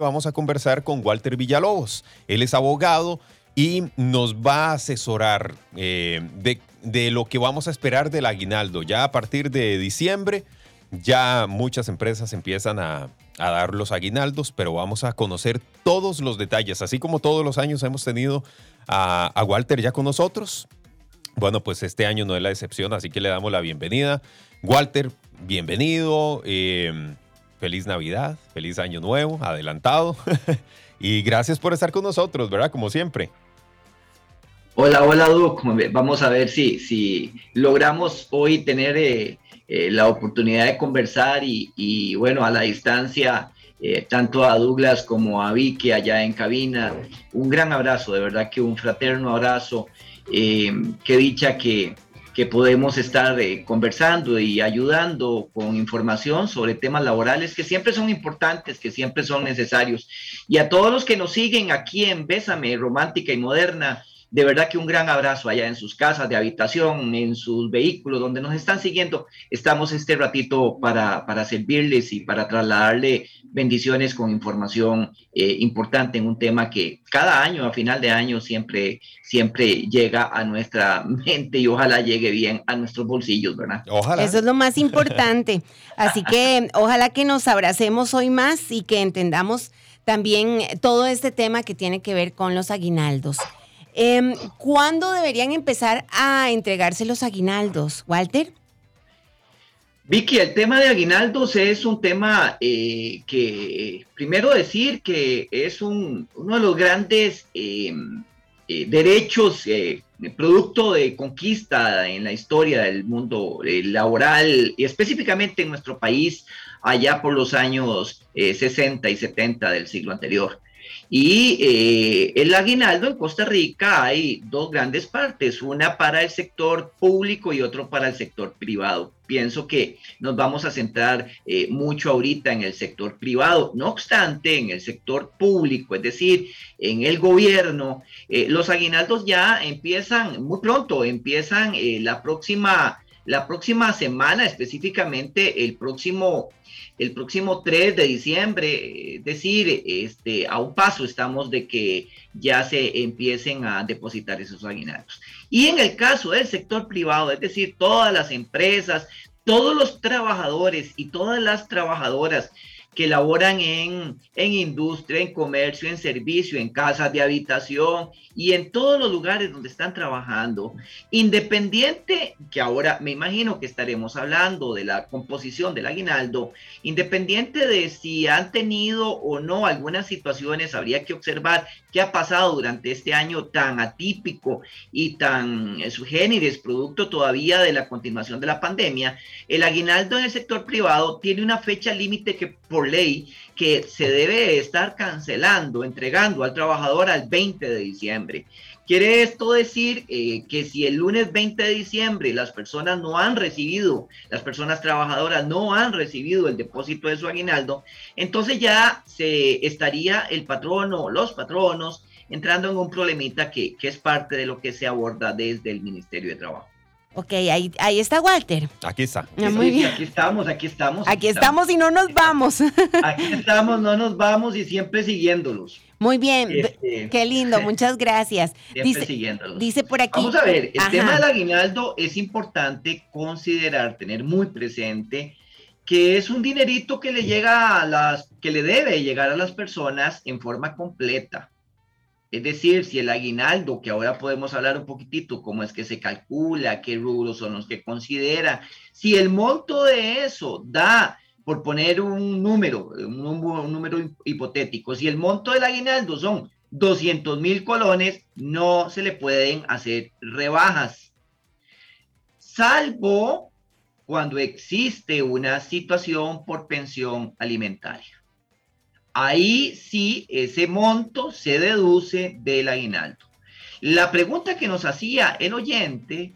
Vamos a conversar con Walter Villalobos. Él es abogado y nos va a asesorar eh, de, lo que vamos a esperar del aguinaldo. Ya a partir de diciembre, ya muchas empresas empiezan a, dar los aguinaldos, pero vamos a conocer todos los detalles, así como todos los años hemos tenido a, Walter ya con nosotros. Bueno, pues este año no es la excepción, así que le damos la bienvenida. Walter, bienvenido. Eh, feliz Navidad, feliz Año Nuevo, adelantado. y gracias por estar con nosotros, ¿verdad? Como siempre. Hola, hola, Duke. Vamos a ver si, si logramos hoy tener eh, eh, la oportunidad de conversar y, bueno, a la distancia, eh, tanto a Douglas como a Vicky allá en cabina. Un gran abrazo, de verdad que un fraterno abrazo. qué dicha que, que podemos estar eh, conversando y ayudando con información sobre temas laborales que siempre son importantes, que siempre son necesarios. Y a todos los que nos siguen aquí en Bésame, Romántica y Moderna, de verdad que un gran abrazo allá en sus casas de habitación, en sus vehículos, donde nos están siguiendo. Estamos este ratito para, para servirles y para trasladarle bendiciones con información eh, importante en un tema que cada año, a final de año, siempre, siempre llega a nuestra mente y ojalá llegue bien a nuestros bolsillos, ¿verdad? Ojalá. Eso es lo más importante. Así que ojalá que nos abracemos hoy más y que entendamos también todo este tema que tiene que ver con los aguinaldos. Eh, ¿Cuándo deberían empezar a entregarse los aguinaldos, Walter? Vicky, el tema de aguinaldos es un tema eh, que, primero decir que es un, uno de los grandes em, eh, derechos, eh, producto de conquista en la historia del mundo laboral y específicamente en nuestro país allá por los años 60 y 70 del siglo anterior. Y eh, el aguinaldo en Costa Rica hay dos grandes partes, una para el sector público y otro para el sector privado. Pienso que nos vamos a centrar eh, mucho ahorita en el sector privado. No obstante, en el sector público, es decir, en el gobierno, eh, los aguinaldos ya empiezan muy pronto, empiezan la próxima la próxima semana, específicamente el próximo el próximo 3 de diciembre, es decir, este, a un paso estamos de que ya se empiecen a depositar esos aguinaldos. Y en el caso del sector privado, es decir, todas las empresas, todos los trabajadores y todas las trabajadoras que laboran en, en industria, en comercio, en servicio, en casas de habitación y en todos los lugares donde están trabajando, independiente, que ahora me imagino que estaremos hablando de la composición del aguinaldo, independiente de si han tenido o no algunas situaciones, habría que observar qué ha pasado durante este año tan atípico y tan eh, subgéneres, producto todavía de la continuación de la pandemia. El aguinaldo en el sector privado tiene una fecha límite que por ley que se debe estar cancelando, entregando al trabajador al 20 de diciembre. Quiere esto decir eh, que si el lunes 20 de diciembre las personas no han recibido, las personas trabajadoras no han recibido el depósito de su aguinaldo, entonces ya se estaría el patrono, los patronos, entrando en un problemita que es parte de lo que se aborda desde el Ministerio de Trabajo. Ok, ahí, ahí está Walter. Aquí está. Ah, muy bien. Aquí estamos, aquí estamos. Aquí, estamos. y no nos vamos. Aquí estamos, no nos vamos y siempre siguiéndolos. Muy bien, este, qué lindo, muchas gracias. Siempre dice, siguiéndolos. Dice por aquí. Vamos a ver, el tema del aguinaldo es importante considerar, tener muy presente que es un dinerito que le llega a las, que le debe llegar a las personas en forma completa. Es decir, si el aguinaldo, que ahora podemos hablar un poquitito cómo es que se calcula, qué rubros son los que considera, si el monto de eso da, por poner un número, un, número hipotético, si el monto del aguinaldo son 200 mil colones, no se le pueden hacer rebajas, salvo cuando existe una situación por pensión alimentaria. Ahí sí ese monto se deduce del aguinaldo. La pregunta que nos hacía el oyente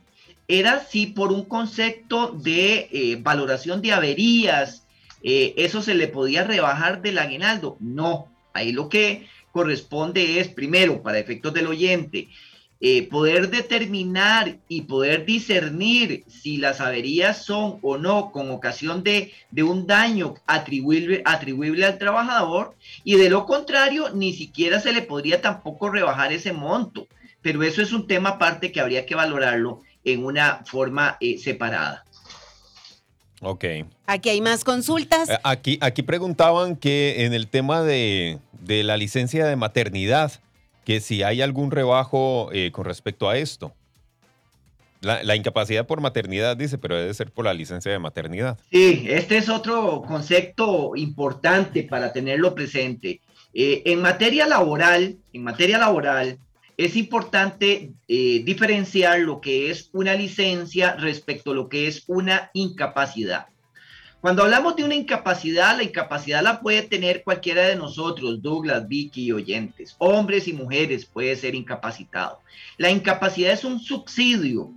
era si por un concepto de eh, valoración de averías, eh, eso se le podía rebajar del aguinaldo. No, ahí lo que corresponde es, primero, para efectos del oyente, eh, poder determinar y poder discernir si las averías son o no con ocasión de, un daño atribuible, atribuible al trabajador y de lo contrario ni siquiera se le podría tampoco rebajar ese monto. Pero eso es un tema aparte que habría que valorarlo en una forma eh, separada. Ok. Aquí hay más consultas. Eh, aquí, aquí preguntaban que en el tema de, de la licencia de maternidad, que si hay algún rebajo eh, con respecto a esto. La, incapacidad por maternidad, dice, pero debe ser por la licencia de maternidad. Sí, este es otro concepto importante para tenerlo presente. Eh, en materia laboral, en materia laboral, es importante eh, diferenciar lo que es una licencia respecto a lo que es una incapacidad. Cuando hablamos de una incapacidad, la incapacidad la puede tener cualquiera de nosotros, Douglas, Vicky oyentes. Hombres y mujeres puede ser incapacitado. La incapacidad es un subsidio,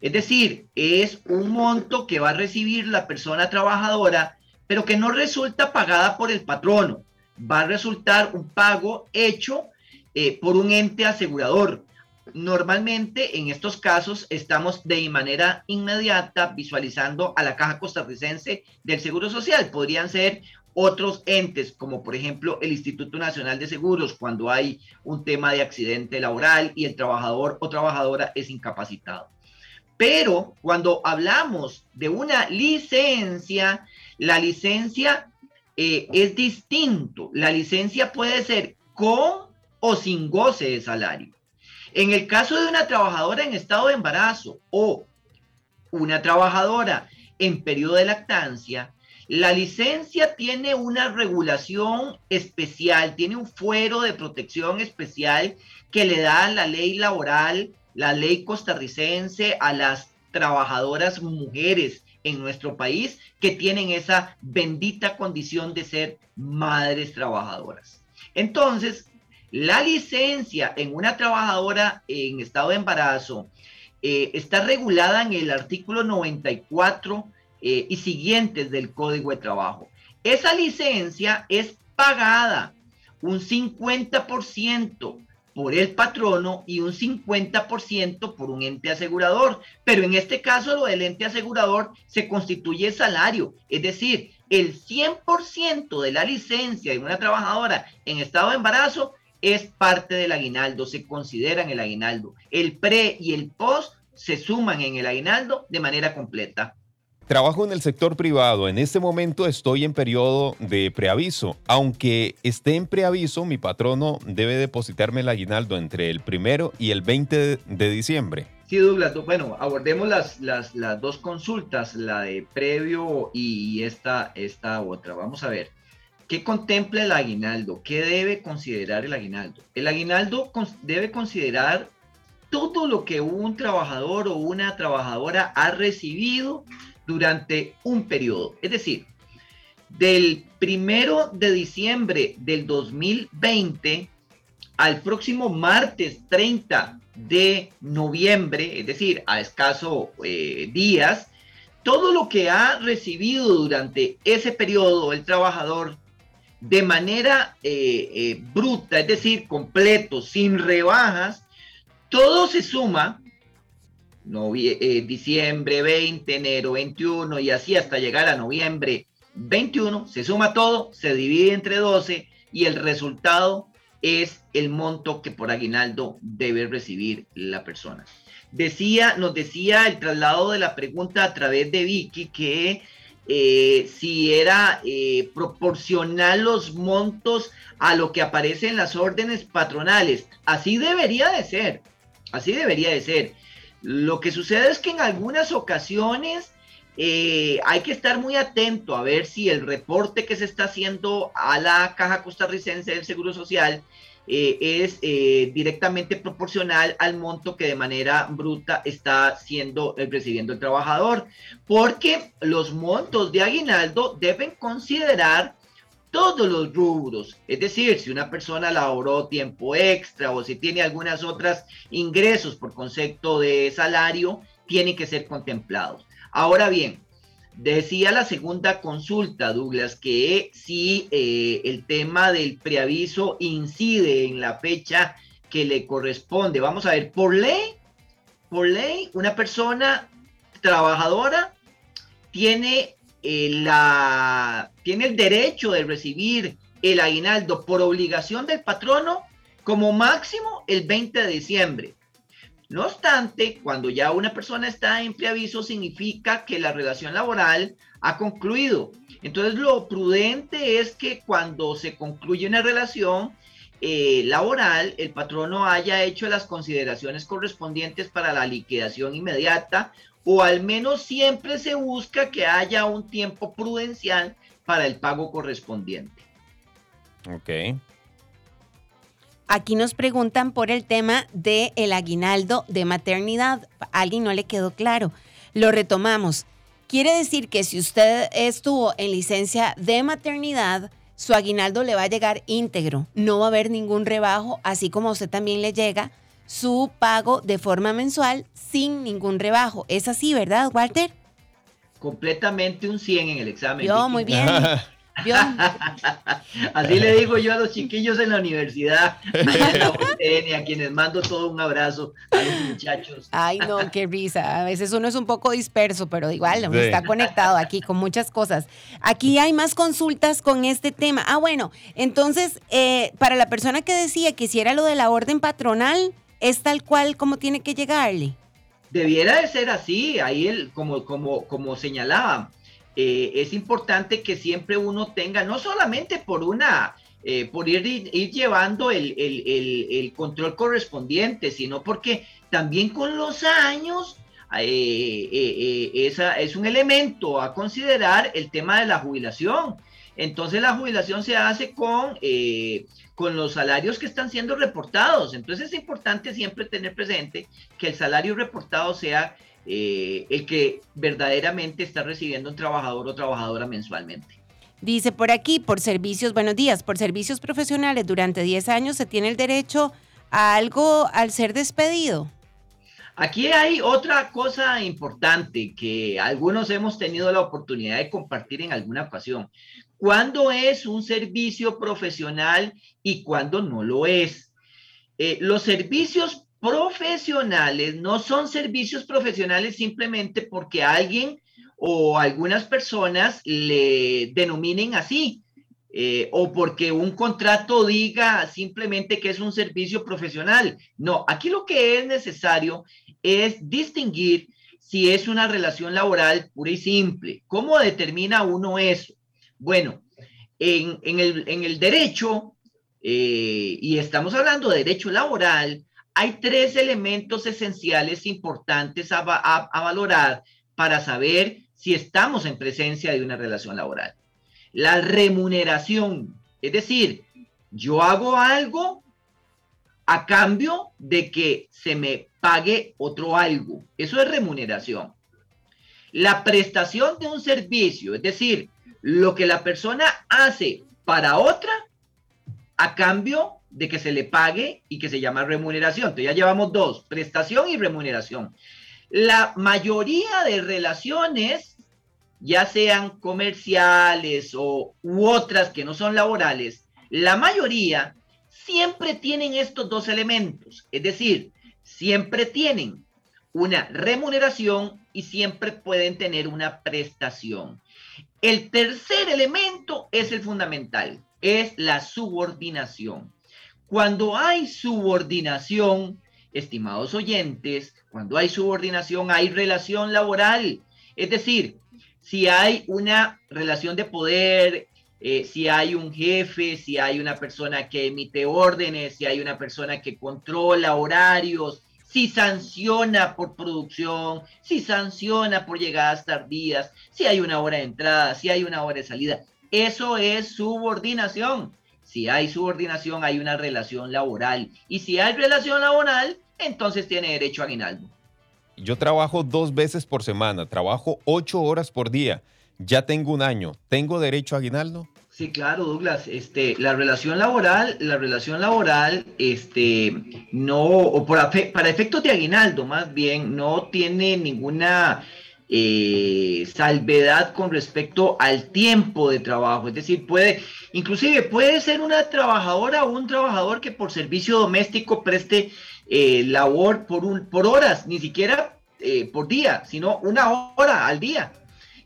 es decir, es un monto que va a recibir la persona trabajadora, pero que no resulta pagada por el patrono. Va a resultar un pago hecho eh, por un ente asegurador. Normalmente en estos casos estamos de manera inmediata visualizando a la Caja Costarricense del Seguro Social. Podrían ser otros entes, como por ejemplo el Instituto Nacional de Seguros, cuando hay un tema de accidente laboral y el trabajador o trabajadora es incapacitado. Pero cuando hablamos de una licencia, la licencia eh, es distinto. La licencia puede ser con o sin goce de salario. En el caso de una trabajadora en estado de embarazo o una trabajadora en periodo de lactancia, la licencia tiene una regulación especial, tiene un fuero de protección especial que le da la ley laboral, la ley costarricense a las trabajadoras mujeres en nuestro país que tienen esa bendita condición de ser madres trabajadoras. Entonces, la licencia en una trabajadora en estado de embarazo eh, está regulada en el artículo 94 eh, y siguientes del Código de Trabajo. Esa licencia es pagada un 50% por el patrono y un 50% por un ente asegurador. Pero en este caso lo del ente asegurador se constituye salario, es decir, el 100% de la licencia de una trabajadora en estado de embarazo es parte del aguinaldo, se considera en el aguinaldo. El pre y el post se suman en el aguinaldo de manera completa. Trabajo en el sector privado. En este momento estoy en periodo de preaviso. Aunque esté en preaviso, mi patrono debe depositarme el aguinaldo entre el primero y el 20 de diciembre. Sí, Douglas. Bueno, abordemos las, las, las dos consultas, la de previo y esta, esta otra. Vamos a ver. ¿Qué contempla el aguinaldo? ¿Qué debe considerar el aguinaldo? El aguinaldo debe considerar todo lo que un trabajador o una trabajadora ha recibido durante un periodo. Es decir, del primero de diciembre del 2020 al próximo martes 30 de noviembre, es decir, a escaso eh, días, todo lo que ha recibido durante ese periodo el trabajador de manera eh, eh, bruta, es decir, completo, sin rebajas, todo se suma, eh, diciembre 20, enero 21 y así hasta llegar a noviembre 21, se suma todo, se divide entre 12 y el resultado es el monto que por aguinaldo debe recibir la persona. Decía, nos decía el traslado de la pregunta a través de Vicky que eh, si era eh, proporcional los montos a lo que aparece en las órdenes patronales. Así debería de ser, así debería de ser. Lo que sucede es que en algunas ocasiones eh, hay que estar muy atento a ver si el reporte que se está haciendo a la Caja Costarricense del Seguro Social eh, es eh, directamente proporcional al monto que de manera bruta está siendo eh, recibiendo el trabajador, porque los montos de aguinaldo deben considerar todos los rubros, es decir, si una persona laboró tiempo extra o si tiene algunas otras ingresos por concepto de salario, tienen que ser contemplados. Ahora bien, Decía la segunda consulta, Douglas, que si eh, el tema del preaviso incide en la fecha que le corresponde. Vamos a ver, por ley, por ley, una persona trabajadora tiene, eh, la, tiene el derecho de recibir el aguinaldo por obligación del patrono como máximo el 20 de diciembre. No obstante, cuando ya una persona está en preaviso, significa que la relación laboral ha concluido. Entonces, lo prudente es que cuando se concluye una relación eh, laboral, el patrono haya hecho las consideraciones correspondientes para la liquidación inmediata o al menos siempre se busca que haya un tiempo prudencial para el pago correspondiente. Ok. Aquí nos preguntan por el tema del el aguinaldo de maternidad. A alguien no le quedó claro. Lo retomamos. Quiere decir que si usted estuvo en licencia de maternidad, su aguinaldo le va a llegar íntegro. No va a haber ningún rebajo, así como a usted también le llega su pago de forma mensual sin ningún rebajo. Es así, ¿verdad, Walter? Completamente un 100 en el examen. Yo, muy bien. Así le digo yo a los chiquillos en la universidad, a quienes mando todo un abrazo a los muchachos. Ay, no, qué risa. A veces uno es un poco disperso, pero igual uno está conectado aquí con muchas cosas. Aquí hay más consultas con este tema. Ah, bueno, entonces, eh, para la persona que decía que hiciera lo de la orden patronal, ¿es tal cual como tiene que llegarle? Debiera de ser así, ahí él, como, como, como señalaba, eh, es importante que siempre uno tenga, no solamente por una, eh, por ir, ir llevando el, el, control correspondiente, sino porque también con los años eh, esa es un elemento a considerar el tema de la jubilación. Entonces la jubilación se hace con, con los salarios que están siendo reportados. Entonces es importante siempre tener presente que el salario reportado sea eh, el que verdaderamente está recibiendo un trabajador o trabajadora mensualmente. Dice por aquí, por servicios, buenos días, por servicios profesionales durante 10 años se tiene el derecho a algo al ser despedido. Aquí hay otra cosa importante que algunos hemos tenido la oportunidad de compartir en alguna ocasión. ¿Cuándo es un servicio profesional y cuándo no lo es? Eh, los servicios profesionales no son servicios profesionales simplemente porque alguien o algunas personas le denominen así. Eh, o porque un contrato diga simplemente que es un servicio profesional. No, aquí lo que es necesario es distinguir si es una relación laboral pura y simple. ¿Cómo determina uno eso? Bueno, en, el, derecho, eh, y estamos hablando de derecho laboral, hay tres elementos esenciales importantes a, valorar para saber si estamos en presencia de una relación laboral. La remuneración, es decir, yo hago algo a cambio de que se me pague otro algo. Eso es remuneración. La prestación de un servicio, es decir, lo que la persona hace para otra a cambio de que se le pague y que se llama remuneración. Entonces ya llevamos dos, prestación y remuneración. La mayoría de relaciones, ya sean comerciales o u otras que no son laborales, la mayoría siempre tienen estos dos elementos, es decir, siempre tienen una remuneración y siempre pueden tener una prestación. El tercer elemento es el fundamental, es la subordinación. Cuando hay subordinación, estimados oyentes, cuando hay subordinación hay relación laboral. Es decir, si hay una relación de poder, eh, si hay un jefe, si hay una persona que emite órdenes, si hay una persona que controla horarios, si sanciona por producción, si sanciona por llegadas tardías, si hay una hora de entrada, si hay una hora de salida. Eso es subordinación. Si hay subordinación, hay una relación laboral. Y si hay relación laboral, entonces tiene derecho a aguinaldo. Yo trabajo dos veces por semana, trabajo ocho horas por día. Ya tengo un año. ¿Tengo derecho a aguinaldo? Sí, claro, Douglas. Este, la relación laboral, la relación laboral, este, no, o para efectos de aguinaldo, más bien, no tiene ninguna eh, salvedad con respecto al tiempo de trabajo. Es decir, puede, inclusive puede ser una trabajadora o un trabajador que por servicio doméstico preste eh, labor por, un, por horas, ni siquiera eh, por día, sino una hora al día.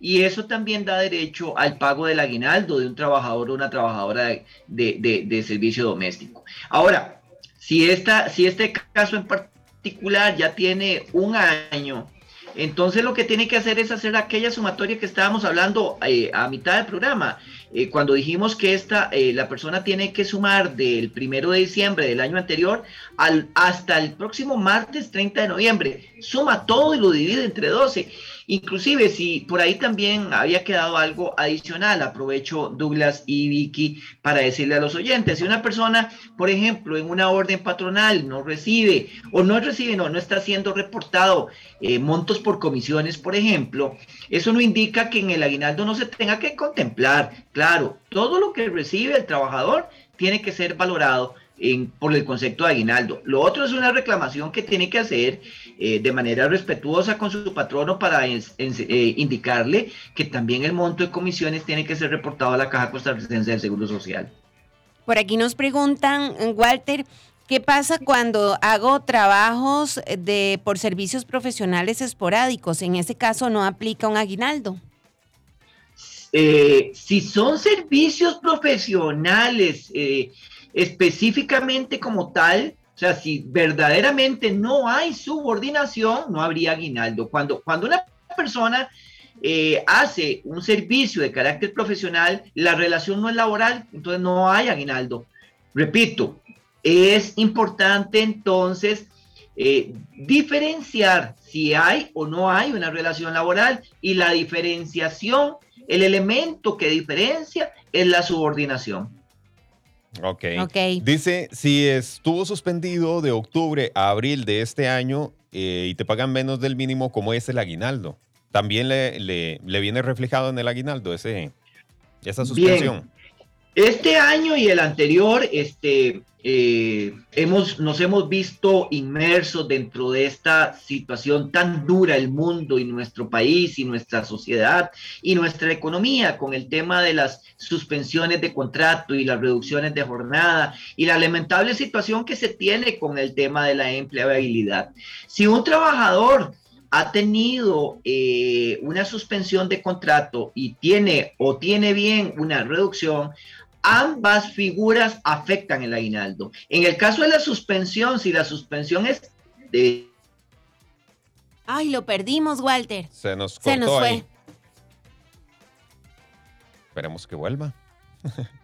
Y eso también da derecho al pago del aguinaldo de un trabajador o una trabajadora de, de, de servicio doméstico. Ahora, si, esta, si este caso en particular ya tiene un año, entonces lo que tiene que hacer es hacer aquella sumatoria que estábamos hablando eh, a mitad del programa, eh, cuando dijimos que esta, eh, la persona tiene que sumar del primero de diciembre del año anterior al, hasta el próximo martes 30 de noviembre. Suma todo y lo divide entre 12. Inclusive si por ahí también había quedado algo adicional, aprovecho Douglas y Vicky para decirle a los oyentes, si una persona, por ejemplo, en una orden patronal no recibe o no recibe, no, no está siendo reportado eh, montos por comisiones, por ejemplo, eso no indica que en el aguinaldo no se tenga que contemplar. Claro, todo lo que recibe el trabajador tiene que ser valorado por el concepto de aguinaldo. Lo otro es una reclamación que tiene que hacer eh, de manera respetuosa con su patrono para eh, indicarle que también el monto de comisiones tiene que ser reportado a la Caja Costarricense del Seguro Social. Por aquí nos preguntan, Walter, ¿qué pasa cuando hago trabajos de, por servicios profesionales esporádicos? En ese caso no aplica un aguinaldo. Eh, si son servicios profesionales, específicamente como tal, sea, si verdaderamente no hay subordinación, no habría aguinaldo. Cuando, cuando una persona eh, hace un servicio de carácter profesional, la relación no es laboral, entonces no hay aguinaldo. Repito, es importante entonces eh, diferenciar si hay o no hay una relación laboral y la diferenciación, el elemento que diferencia es la subordinación. Ok. Dice, si estuvo suspendido de octubre a abril de este año eh, y te pagan menos del mínimo, ¿cómo es el aguinaldo? ¿También le, le, viene reflejado en el aguinaldo ese, esa suspensión? Este año y el anterior, este, eh, hemos, nos hemos visto inmersos dentro de esta situación tan dura, el mundo y nuestro país y nuestra sociedad y nuestra economía con el tema de las suspensiones de contrato y las reducciones de jornada y la lamentable situación que se tiene con el tema de la empleabilidad. Si un trabajador ha tenido eh, una suspensión de contrato y tiene o tiene bien una reducción, ambas figuras afectan el aguinaldo. En el caso de la suspensión, si la suspensión es de... Ay, lo perdimos, Walter. Se nos, Se nos fue. Esperemos que vuelva.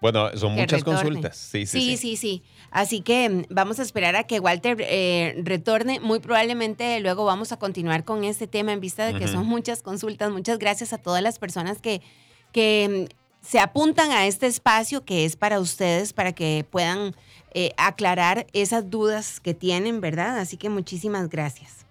bueno, son muchas consultas. Sí sí, sí sí, Así que mm, vamos a esperar a que Walter eh, retorne. Muy probablemente luego vamos a continuar con este tema en vista de que son muchas consultas. Muchas gracias a todas las personas que, que mm, se apuntan a este espacio que es para ustedes, para que puedan eh, aclarar esas dudas que tienen, ¿verdad? Así que muchísimas gracias.